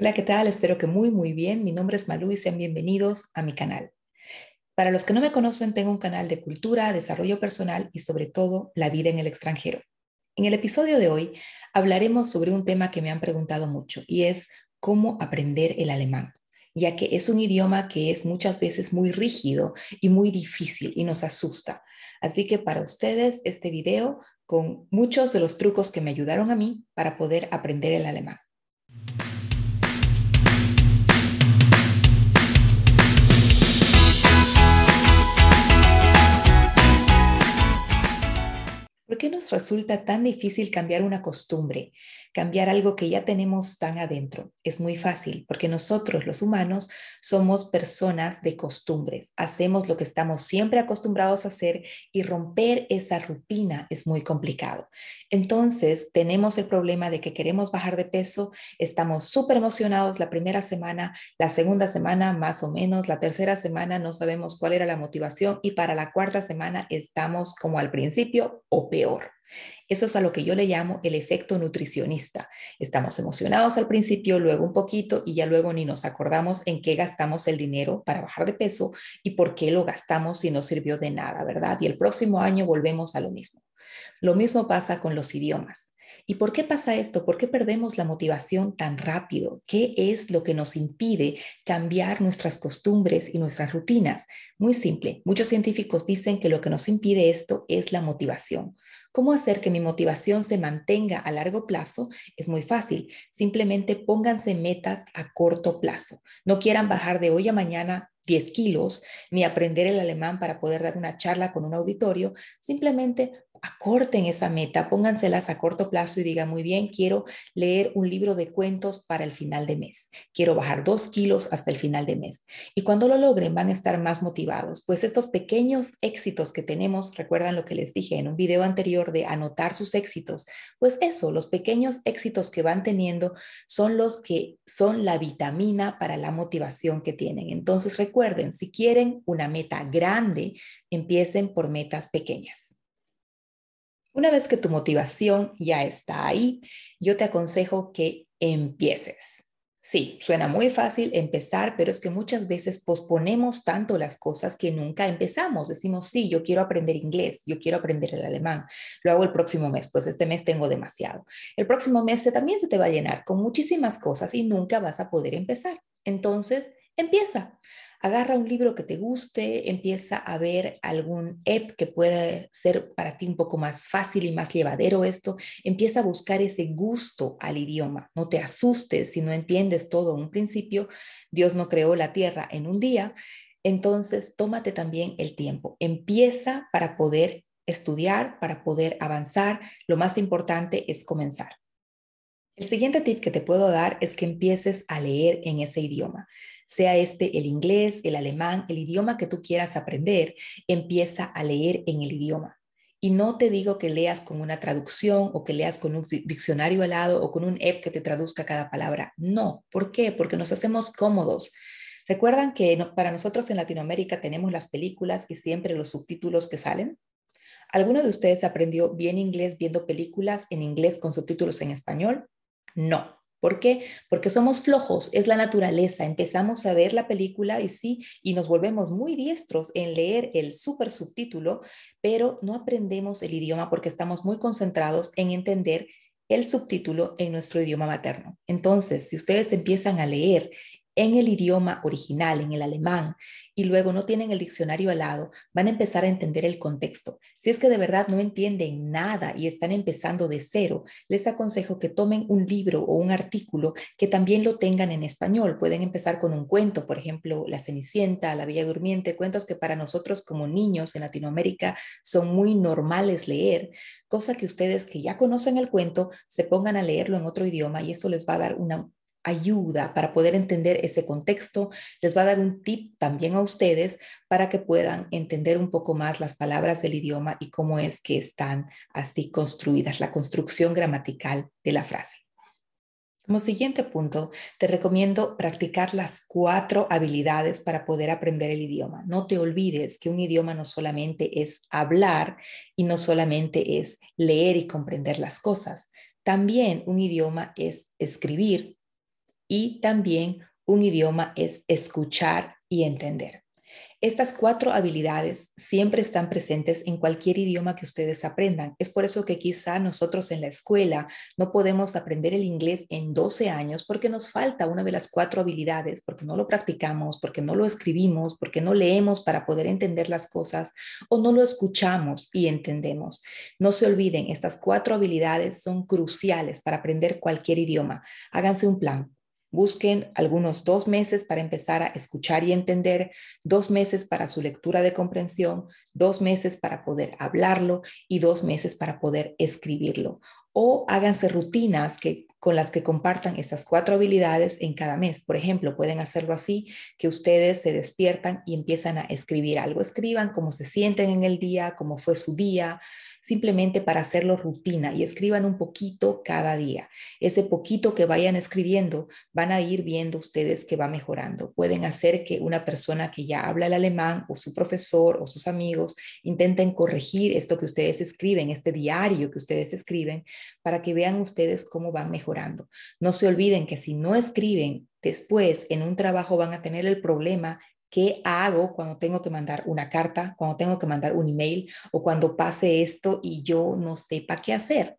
Hola, ¿qué tal? Espero que muy, muy bien. Mi nombre es Malú y sean bienvenidos a mi canal. Para los que no me conocen, tengo un canal de cultura, desarrollo personal y sobre todo la vida en el extranjero. En el episodio de hoy hablaremos sobre un tema que me han preguntado mucho y es cómo aprender el alemán, ya que es un idioma que es muchas veces muy rígido y muy difícil y nos asusta. Así que para ustedes este video con muchos de los trucos que me ayudaron a mí para poder aprender el alemán. ¿Por qué nos resulta tan difícil cambiar una costumbre? Cambiar algo que ya tenemos tan adentro. Es muy fácil porque nosotros los humanos somos personas de costumbres. Hacemos lo que estamos siempre acostumbrados a hacer y romper esa rutina es muy complicado. Entonces tenemos el problema de que queremos bajar de peso, estamos súper emocionados la primera semana, la segunda semana más o menos, la tercera semana no sabemos cuál era la motivación y para la cuarta semana estamos como al principio o peor. Eso es a lo que yo le llamo el efecto nutricionista. Estamos emocionados al principio, luego un poquito y ya luego ni nos acordamos en qué gastamos el dinero para bajar de peso y por qué lo gastamos si no sirvió de nada, ¿verdad? Y el próximo año volvemos a lo mismo. Lo mismo pasa con los idiomas. ¿Y por qué pasa esto? ¿Por qué perdemos la motivación tan rápido? ¿Qué es lo que nos impide cambiar nuestras costumbres y nuestras rutinas? Muy simple. Muchos científicos dicen que lo que nos impide esto es la motivación. ¿Cómo hacer que mi motivación se mantenga a largo plazo? Es muy fácil. Simplemente pónganse metas a corto plazo. No quieran bajar de hoy a mañana 10 kilos, ni aprender el alemán para poder dar una charla con un auditorio. Simplemente acorten esa meta, pónganselas a corto plazo y digan, muy bien, quiero leer un libro de cuentos para el final de mes, quiero bajar dos kilos hasta el final de mes. Y cuando lo logren van a estar más motivados, pues estos pequeños éxitos que tenemos, recuerdan lo que les dije en un video anterior de anotar sus éxitos, pues eso, los pequeños éxitos que van teniendo son los que son la vitamina para la motivación que tienen. Entonces recuerden, si quieren una meta grande, empiecen por metas pequeñas. Una vez que tu motivación ya está ahí, yo te aconsejo que empieces. Sí, suena muy fácil empezar, pero es que muchas veces posponemos tanto las cosas que nunca empezamos. Decimos, sí, yo quiero aprender inglés, yo quiero aprender el alemán, lo hago el próximo mes, pues este mes tengo demasiado. El próximo mes también se te va a llenar con muchísimas cosas y nunca vas a poder empezar. Entonces, empieza. Agarra un libro que te guste, empieza a ver algún app que pueda ser para ti un poco más fácil y más llevadero esto. Empieza a buscar ese gusto al idioma. No te asustes si no entiendes todo un principio. Dios no creó la tierra en un día. Entonces, tómate también el tiempo. Empieza para poder estudiar, para poder avanzar. Lo más importante es comenzar. El siguiente tip que te puedo dar es que empieces a leer en ese idioma sea este el inglés, el alemán, el idioma que tú quieras aprender, empieza a leer en el idioma. Y no te digo que leas con una traducción o que leas con un diccionario al lado o con un app que te traduzca cada palabra. No. ¿Por qué? Porque nos hacemos cómodos. Recuerdan que para nosotros en Latinoamérica tenemos las películas y siempre los subtítulos que salen. ¿Alguno de ustedes aprendió bien inglés viendo películas en inglés con subtítulos en español? No. ¿Por qué? Porque somos flojos, es la naturaleza. Empezamos a ver la película y sí, y nos volvemos muy diestros en leer el super subtítulo, pero no aprendemos el idioma porque estamos muy concentrados en entender el subtítulo en nuestro idioma materno. Entonces, si ustedes empiezan a leer en el idioma original, en el alemán, y luego no tienen el diccionario al lado, van a empezar a entender el contexto. Si es que de verdad no entienden nada y están empezando de cero, les aconsejo que tomen un libro o un artículo que también lo tengan en español. Pueden empezar con un cuento, por ejemplo, La Cenicienta, La Bella Durmiente, cuentos que para nosotros como niños en Latinoamérica son muy normales leer, cosa que ustedes que ya conocen el cuento se pongan a leerlo en otro idioma y eso les va a dar una ayuda para poder entender ese contexto. Les va a dar un tip también a ustedes para que puedan entender un poco más las palabras del idioma y cómo es que están así construidas, la construcción gramatical de la frase. Como siguiente punto, te recomiendo practicar las cuatro habilidades para poder aprender el idioma. No te olvides que un idioma no solamente es hablar y no solamente es leer y comprender las cosas. También un idioma es escribir, y también un idioma es escuchar y entender. Estas cuatro habilidades siempre están presentes en cualquier idioma que ustedes aprendan. Es por eso que quizá nosotros en la escuela no podemos aprender el inglés en 12 años porque nos falta una de las cuatro habilidades, porque no lo practicamos, porque no lo escribimos, porque no leemos para poder entender las cosas o no lo escuchamos y entendemos. No se olviden, estas cuatro habilidades son cruciales para aprender cualquier idioma. Háganse un plan. Busquen algunos dos meses para empezar a escuchar y entender, dos meses para su lectura de comprensión, dos meses para poder hablarlo y dos meses para poder escribirlo. O háganse rutinas que, con las que compartan estas cuatro habilidades en cada mes. Por ejemplo, pueden hacerlo así, que ustedes se despiertan y empiezan a escribir algo. Escriban cómo se sienten en el día, cómo fue su día, simplemente para hacerlo rutina y escriban un poquito cada día. Ese poquito que vayan escribiendo van a ir viendo ustedes que va mejorando. Pueden hacer que una persona que ya habla el alemán o su profesor o sus amigos intenten corregir esto que ustedes escriben, este diario que ustedes escriben, para que vean ustedes cómo van mejorando. No se olviden que si no escriben después en un trabajo van a tener el problema ¿Qué hago cuando tengo que mandar una carta, cuando tengo que mandar un email o cuando pase esto y yo no sepa qué hacer?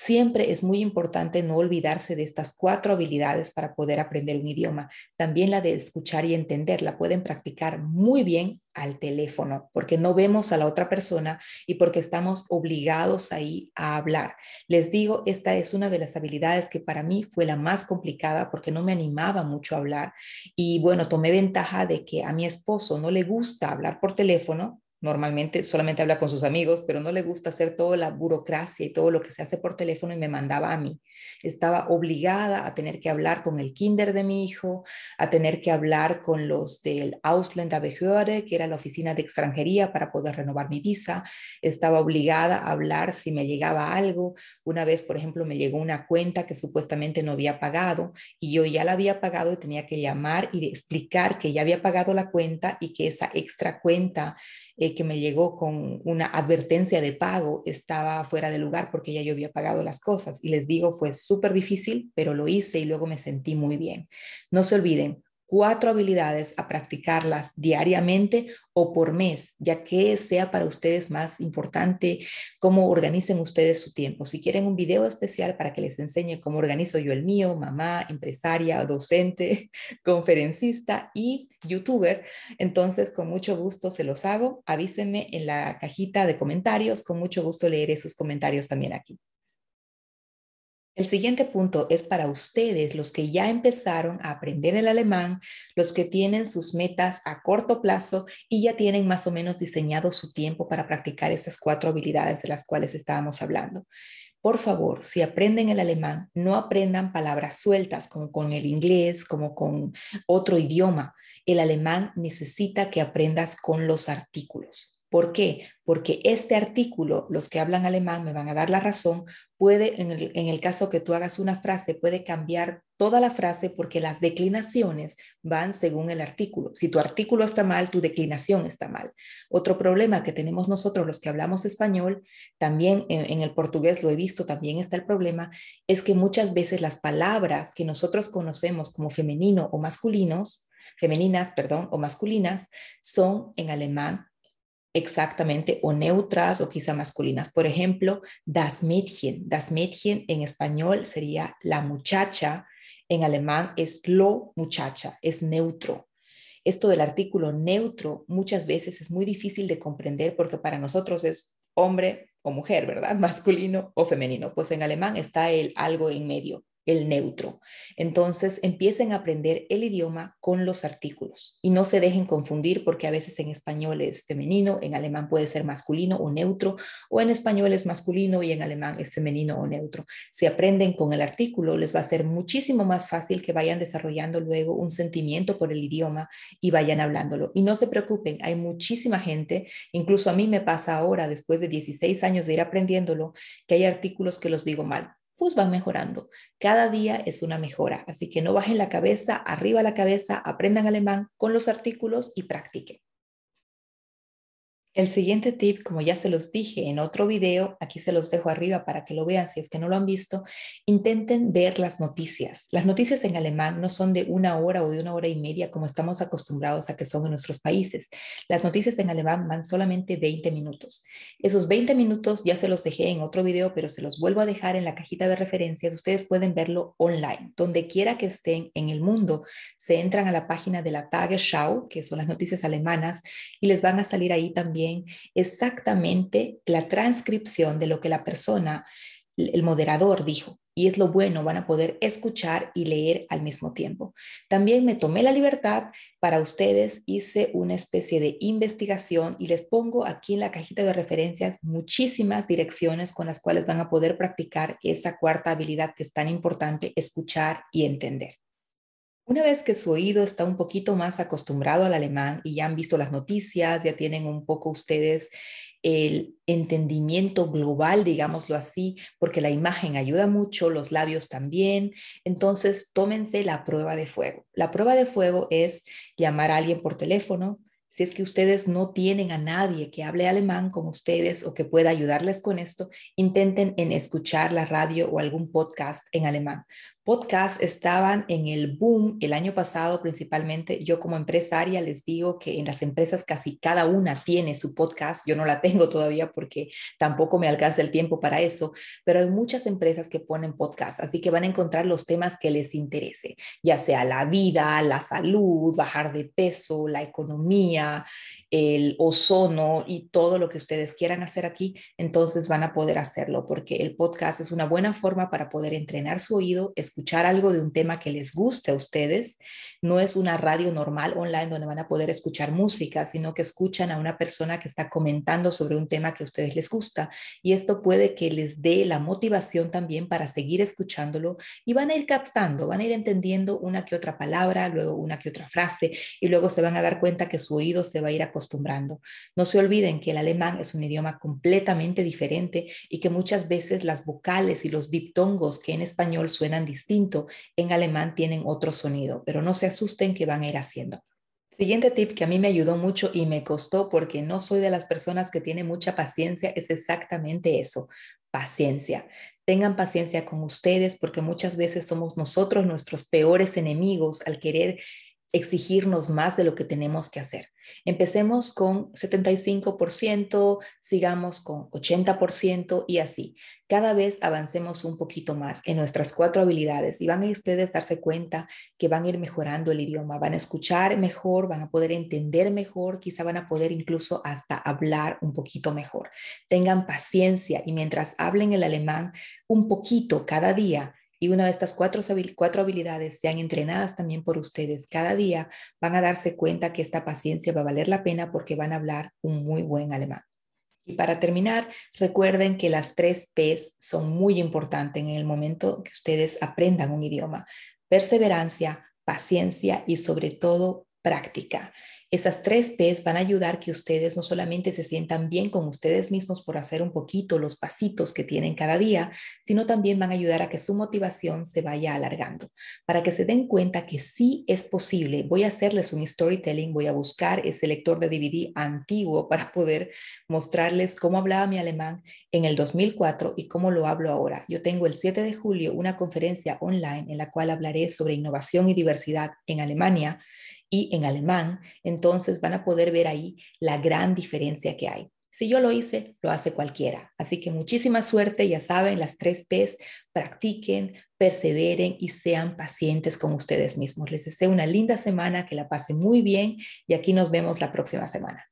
Siempre es muy importante no olvidarse de estas cuatro habilidades para poder aprender un idioma. También la de escuchar y entender la pueden practicar muy bien al teléfono porque no vemos a la otra persona y porque estamos obligados ahí a hablar. Les digo, esta es una de las habilidades que para mí fue la más complicada porque no me animaba mucho a hablar y bueno, tomé ventaja de que a mi esposo no le gusta hablar por teléfono normalmente solamente habla con sus amigos, pero no le gusta hacer toda la burocracia y todo lo que se hace por teléfono y me mandaba a mí. Estaba obligada a tener que hablar con el kinder de mi hijo, a tener que hablar con los del Ausländerbehörde, que era la oficina de extranjería para poder renovar mi visa. Estaba obligada a hablar si me llegaba algo. Una vez, por ejemplo, me llegó una cuenta que supuestamente no había pagado y yo ya la había pagado y tenía que llamar y explicar que ya había pagado la cuenta y que esa extra cuenta eh, que me llegó con una advertencia de pago estaba fuera de lugar porque ya yo había pagado las cosas. Y les digo, fue súper difícil, pero lo hice y luego me sentí muy bien. No se olviden, cuatro habilidades a practicarlas diariamente o por mes, ya que sea para ustedes más importante cómo organicen ustedes su tiempo. Si quieren un video especial para que les enseñe cómo organizo yo el mío, mamá, empresaria, docente, conferencista y youtuber, entonces con mucho gusto se los hago. Avísenme en la cajita de comentarios, con mucho gusto leeré sus comentarios también aquí. El siguiente punto es para ustedes, los que ya empezaron a aprender el alemán, los que tienen sus metas a corto plazo y ya tienen más o menos diseñado su tiempo para practicar estas cuatro habilidades de las cuales estábamos hablando. Por favor, si aprenden el alemán, no aprendan palabras sueltas como con el inglés, como con otro idioma. El alemán necesita que aprendas con los artículos. ¿Por qué? Porque este artículo, los que hablan alemán me van a dar la razón, puede, en el, caso que tú hagas una frase, puede cambiar toda la frase porque las declinaciones van según el artículo. Si tu artículo está mal, tu declinación está mal. Otro problema que tenemos nosotros los que hablamos español, también en, en el portugués lo he visto, también está el problema, es que muchas veces las palabras que nosotros conocemos como femenino o masculinos, femeninas, perdón, o masculinas, son en alemán exactamente o neutras o quizá masculinas. Por ejemplo, das Mädchen. Das Mädchen en español sería la muchacha, en alemán es lo muchacha, es neutro. Esto del artículo neutro muchas veces es muy difícil de comprender porque para nosotros es hombre o mujer, ¿verdad? Masculino o femenino. Pues en alemán está el algo en medio el neutro. Entonces empiecen a aprender el idioma con los artículos y no se dejen confundir porque a veces en español es femenino, en alemán puede ser masculino o neutro, o en español es masculino y en alemán es femenino o neutro. Si aprenden con el artículo, les va a ser muchísimo más fácil que vayan desarrollando luego un sentimiento por el idioma y vayan hablándolo. Y no se preocupen, hay muchísima gente, incluso a mí me pasa ahora, después de 16 años de ir aprendiéndolo, que hay artículos que los digo mal pues van mejorando. Cada día es una mejora, así que no bajen la cabeza, arriba la cabeza, aprendan alemán con los artículos y practiquen. El siguiente tip, como ya se los dije en otro video, aquí se los dejo arriba para que lo vean si es que no lo han visto, intenten ver las noticias. Las noticias en alemán no son de una hora o de una hora y media como estamos acostumbrados a que son en nuestros países. Las noticias en alemán van solamente 20 minutos. Esos 20 minutos ya se los dejé en otro video, pero se los vuelvo a dejar en la cajita de referencias. Ustedes pueden verlo online, donde quiera que estén en el mundo. Se entran a la página de la Tagesschau, que son las noticias alemanas, y les van a salir ahí también exactamente la transcripción de lo que la persona, el moderador dijo. Y es lo bueno, van a poder escuchar y leer al mismo tiempo. También me tomé la libertad para ustedes, hice una especie de investigación y les pongo aquí en la cajita de referencias muchísimas direcciones con las cuales van a poder practicar esa cuarta habilidad que es tan importante, escuchar y entender. Una vez que su oído está un poquito más acostumbrado al alemán y ya han visto las noticias, ya tienen un poco ustedes el entendimiento global, digámoslo así, porque la imagen ayuda mucho, los labios también. Entonces, tómense la prueba de fuego. La prueba de fuego es llamar a alguien por teléfono. Si es que ustedes no tienen a nadie que hable alemán como ustedes o que pueda ayudarles con esto, intenten en escuchar la radio o algún podcast en alemán, podcasts estaban en el boom el año pasado principalmente. Yo como empresaria les digo que en las empresas casi cada una tiene su podcast. Yo no la tengo todavía porque tampoco me alcanza el tiempo para eso, pero hay muchas empresas que ponen podcast, así que van a encontrar los temas que les interese, ya sea la vida, la salud, bajar de peso, la economía, el ozono y todo lo que ustedes quieran hacer aquí, entonces van a poder hacerlo porque el podcast es una buena forma para poder entrenar su oído, escuchar algo de un tema que les guste a ustedes. No es una radio normal online donde van a poder escuchar música, sino que escuchan a una persona que está comentando sobre un tema que a ustedes les gusta y esto puede que les dé la motivación también para seguir escuchándolo y van a ir captando, van a ir entendiendo una que otra palabra, luego una que otra frase y luego se van a dar cuenta que su oído se va a ir acostumbrando. No se olviden que el alemán es un idioma completamente diferente y que muchas veces las vocales y los diptongos que en español suenan distinto, en alemán tienen otro sonido, pero no se asusten que van a ir haciendo. Siguiente tip que a mí me ayudó mucho y me costó porque no soy de las personas que tienen mucha paciencia es exactamente eso, paciencia. Tengan paciencia con ustedes porque muchas veces somos nosotros nuestros peores enemigos al querer exigirnos más de lo que tenemos que hacer. Empecemos con 75%, sigamos con 80% y así. Cada vez avancemos un poquito más en nuestras cuatro habilidades y van a ustedes darse cuenta que van a ir mejorando el idioma, van a escuchar mejor, van a poder entender mejor, quizá van a poder incluso hasta hablar un poquito mejor. Tengan paciencia y mientras hablen el alemán un poquito cada día, y una de estas cuatro, cuatro habilidades sean entrenadas también por ustedes cada día, van a darse cuenta que esta paciencia va a valer la pena porque van a hablar un muy buen alemán. Y para terminar, recuerden que las tres Ps son muy importantes en el momento que ustedes aprendan un idioma. Perseverancia, paciencia y sobre todo práctica. Esas tres P's van a ayudar que ustedes no solamente se sientan bien con ustedes mismos por hacer un poquito los pasitos que tienen cada día, sino también van a ayudar a que su motivación se vaya alargando, para que se den cuenta que sí es posible. Voy a hacerles un storytelling, voy a buscar ese lector de DVD antiguo para poder mostrarles cómo hablaba mi alemán en el 2004 y cómo lo hablo ahora. Yo tengo el 7 de julio una conferencia online en la cual hablaré sobre innovación y diversidad en Alemania y en alemán, entonces van a poder ver ahí la gran diferencia que hay. Si yo lo hice, lo hace cualquiera. Así que muchísima suerte, ya saben, las tres P's, practiquen, perseveren y sean pacientes con ustedes mismos. Les deseo una linda semana, que la pasen muy bien y aquí nos vemos la próxima semana.